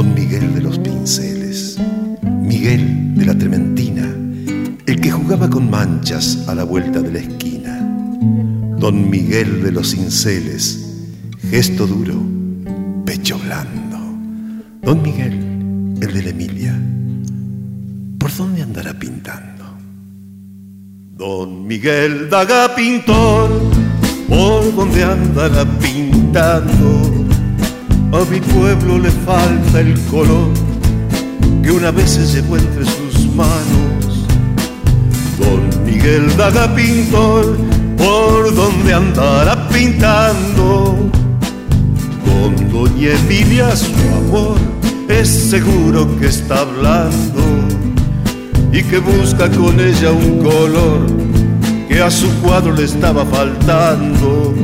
con Miguel de los pinceles, Miguel de la trementina, el que jugaba con manchas a la vuelta de la esquina. Don Miguel de los cinceles, gesto duro, pecho blando. Don Miguel, el de la Emilia, ¿por dónde andará pintando? Don Miguel Daga Pintor, ¿por dónde andará pintando? A mi pueblo le falta el color que una vez se llevó entre sus manos. Don Miguel Daga pintor, ¿por dónde andará pintando? Con doña Emilia su amor es seguro que está hablando y que busca con ella un color que a su cuadro le estaba faltando.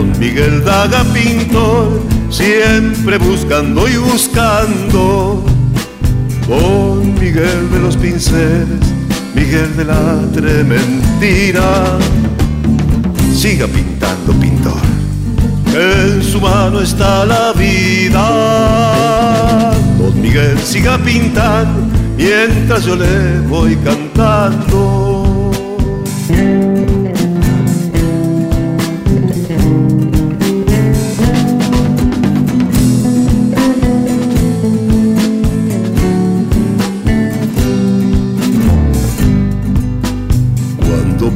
Don Miguel Daga pintor, siempre buscando y buscando. Don Miguel de los pinceles, Miguel de la trementina, siga pintando pintor, en su mano está la vida. Don Miguel siga pintando mientras yo le voy cantando.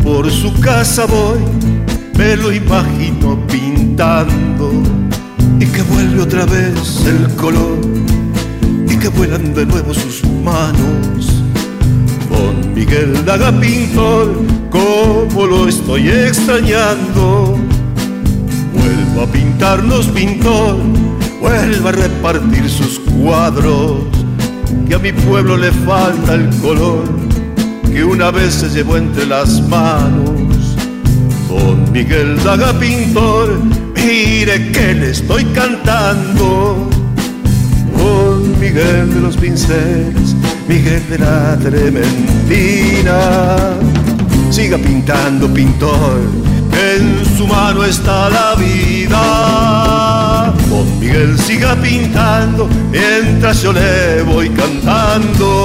Por su casa voy, me lo imagino pintando y que vuelve otra vez el color y que vuelan de nuevo sus manos. Con Miguel Daga pintor, como lo estoy extrañando. Vuelva a pintarnos pintor, vuelva a repartir sus cuadros, que a mi pueblo le falta el color que una vez se llevó entre las manos. Don Miguel Daga pintor, mire que le estoy cantando. Don Miguel de los pinceles, Miguel de la trementina. Siga pintando, pintor, en su mano está la vida. Don Miguel siga pintando mientras yo le voy cantando.